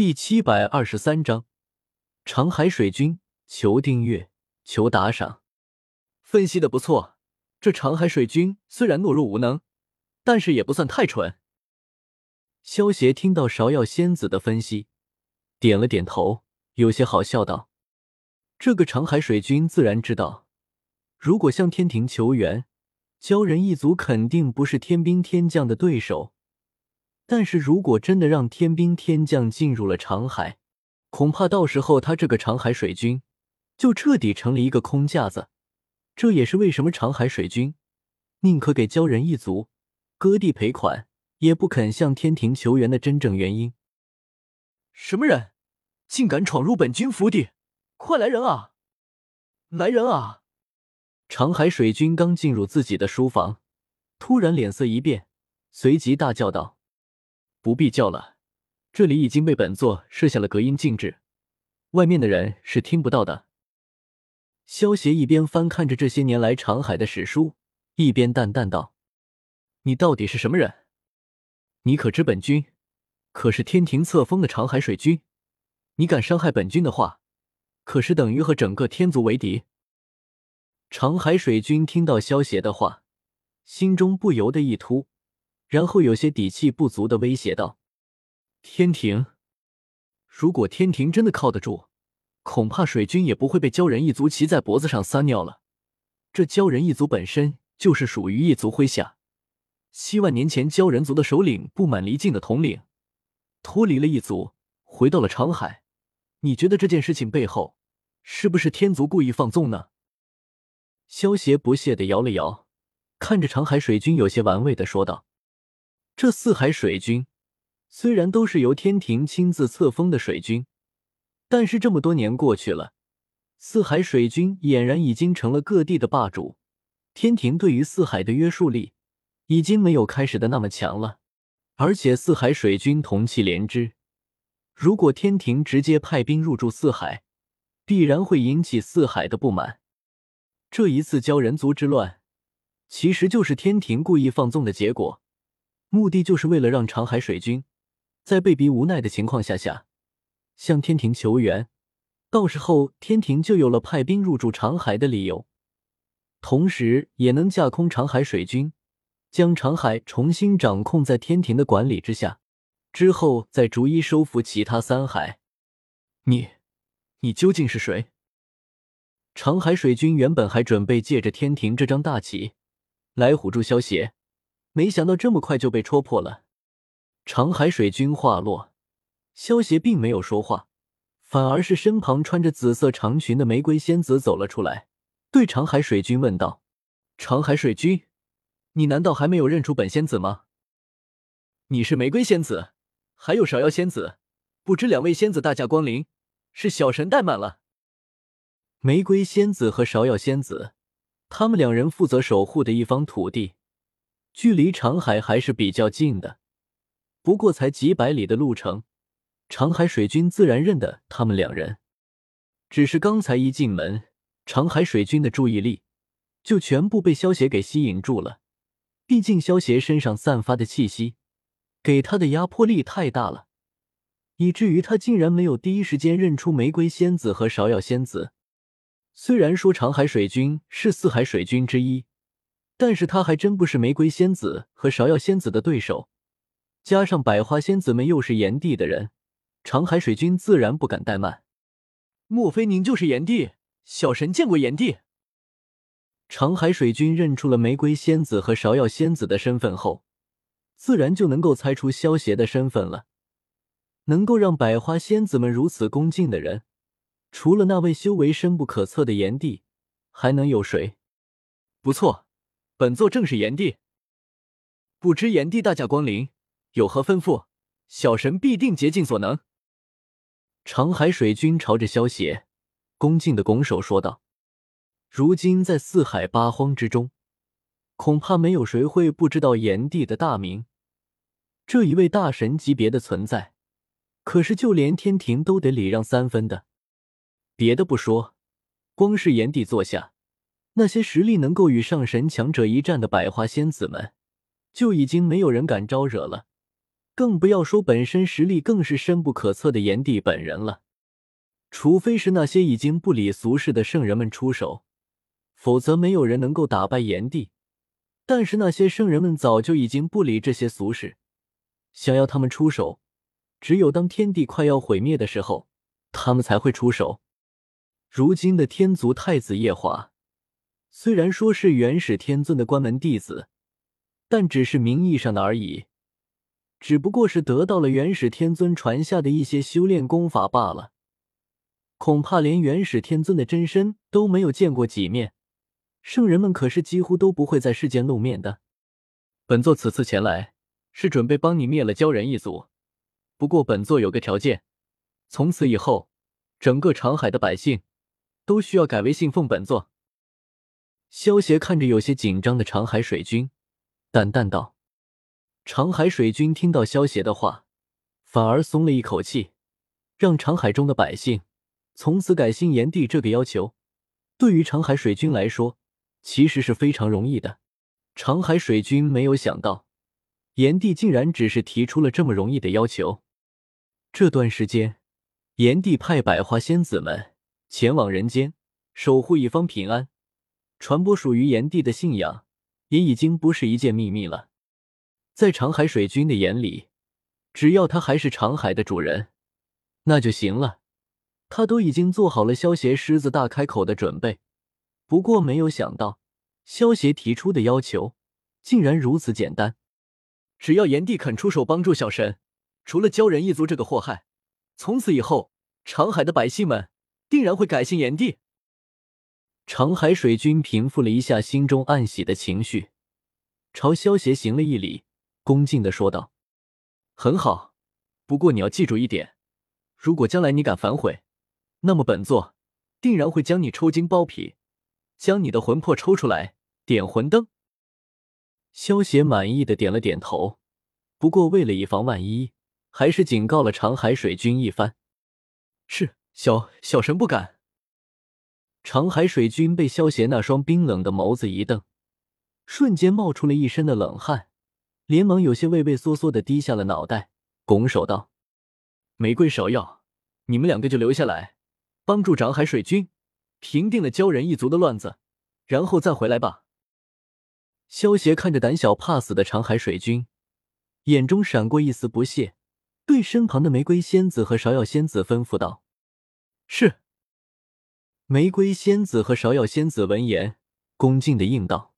第七百二十三章，长海水军，求订阅，求打赏。分析的不错，这长海水军虽然懦弱无能，但是也不算太蠢。萧协听到芍药仙子的分析，点了点头，有些好笑道：“这个长海水军自然知道，如果向天庭求援，鲛人一族肯定不是天兵天将的对手。”但是如果真的让天兵天将进入了长海，恐怕到时候他这个长海水军就彻底成了一个空架子。这也是为什么长海水军宁可给鲛人一族割地赔款，也不肯向天庭求援的真正原因。什么人，竟敢闯入本君府邸？快来人啊！来人啊！长海水军刚进入自己的书房，突然脸色一变，随即大叫道。不必叫了，这里已经被本座设下了隔音禁制，外面的人是听不到的。萧协一边翻看着这些年来长海的史书，一边淡淡道：“你到底是什么人？你可知本君可是天庭册封的长海水君？你敢伤害本君的话，可是等于和整个天族为敌。”长海水君听到萧协的话，心中不由得一突。然后有些底气不足的威胁道：“天庭，如果天庭真的靠得住，恐怕水军也不会被鲛人一族骑在脖子上撒尿了。这鲛人一族本身就是属于一族麾下，七万年前鲛人族的首领不满离境的统领，脱离了一族，回到了长海。你觉得这件事情背后是不是天族故意放纵呢？”萧协不屑的摇了摇，看着长海水军，有些玩味的说道。这四海水军虽然都是由天庭亲自册封的水军，但是这么多年过去了，四海水军俨然已经成了各地的霸主。天庭对于四海的约束力已经没有开始的那么强了，而且四海水军同气连枝，如果天庭直接派兵入驻四海，必然会引起四海的不满。这一次鲛人族之乱，其实就是天庭故意放纵的结果。目的就是为了让长海水军在被逼无奈的情况下下向天庭求援，到时候天庭就有了派兵入驻长海的理由，同时也能架空长海水军，将长海重新掌控在天庭的管理之下，之后再逐一收复其他三海。你，你究竟是谁？长海水军原本还准备借着天庭这张大旗来唬住萧协。没想到这么快就被戳破了。长海水君话落，萧协并没有说话，反而是身旁穿着紫色长裙的玫瑰仙子走了出来，对长海水君问道：“长海水君，你难道还没有认出本仙子吗？你是玫瑰仙子，还有芍药仙子，不知两位仙子大驾光临，是小神怠慢了。”玫瑰仙子和芍药仙子，他们两人负责守护的一方土地。距离长海还是比较近的，不过才几百里的路程，长海水军自然认得他们两人。只是刚才一进门，长海水军的注意力就全部被萧协给吸引住了。毕竟萧协身上散发的气息，给他的压迫力太大了，以至于他竟然没有第一时间认出玫瑰仙子和芍药仙子。虽然说长海水军是四海水军之一。但是他还真不是玫瑰仙子和芍药仙子的对手，加上百花仙子们又是炎帝的人，长海水君自然不敢怠慢。莫非您就是炎帝？小神见过炎帝。长海水君认出了玫瑰仙子和芍药仙子的身份后，自然就能够猜出萧邪的身份了。能够让百花仙子们如此恭敬的人，除了那位修为深不可测的炎帝，还能有谁？不错。本座正是炎帝，不知炎帝大驾光临，有何吩咐？小神必定竭尽所能。长海水君朝着萧邪恭敬的拱手说道：“如今在四海八荒之中，恐怕没有谁会不知道炎帝的大名。这一位大神级别的存在，可是就连天庭都得礼让三分的。别的不说，光是炎帝坐下。”那些实力能够与上神强者一战的百花仙子们，就已经没有人敢招惹了。更不要说本身实力更是深不可测的炎帝本人了。除非是那些已经不理俗世的圣人们出手，否则没有人能够打败炎帝。但是那些圣人们早就已经不理这些俗事，想要他们出手，只有当天地快要毁灭的时候，他们才会出手。如今的天族太子夜华，虽然说是元始天尊的关门弟子，但只是名义上的而已。只不过是得到了元始天尊传下的一些修炼功法罢了，恐怕连元始天尊的真身都没有见过几面。圣人们可是几乎都不会在世间露面的。本座此次前来，是准备帮你灭了鲛人一族。不过本座有个条件，从此以后，整个长海的百姓都需要改为信奉本座。萧协看着有些紧张的长海水军，淡淡道。长海水军听到萧协的话，反而松了一口气，让长海中的百姓从此改信炎帝这个要求，对于长海水军来说，其实是非常容易的。长海水军没有想到，炎帝竟然只是提出了这么容易的要求。这段时间，炎帝派百花仙子们前往人间，守护一方平安，传播属于炎帝的信仰，也已经不是一件秘密了。在长海水军的眼里，只要他还是长海的主人，那就行了。他都已经做好了萧协狮子大开口的准备。不过没有想到，萧协提出的要求竟然如此简单：只要炎帝肯出手帮助小神，除了鲛人一族这个祸害，从此以后，长海的百姓们定然会改信炎帝。长海水军平复了一下心中暗喜的情绪，朝萧协行了一礼。恭敬的说道：“很好，不过你要记住一点，如果将来你敢反悔，那么本座定然会将你抽筋剥皮，将你的魂魄抽出来点魂灯。”萧协满意的点了点头，不过为了以防万一，还是警告了长海水军一番：“是小小神不敢。”长海水军被萧邪那双冰冷的眸子一瞪，瞬间冒出了一身的冷汗。连忙有些畏畏缩缩的低下了脑袋，拱手道：“玫瑰、芍药，你们两个就留下来，帮助长海水军平定了鲛人一族的乱子，然后再回来吧。”萧邪看着胆小怕死的长海水军，眼中闪过一丝不屑，对身旁的玫瑰仙子和芍药仙子吩咐道：“是。”玫瑰仙子和芍药仙子闻言，恭敬的应道。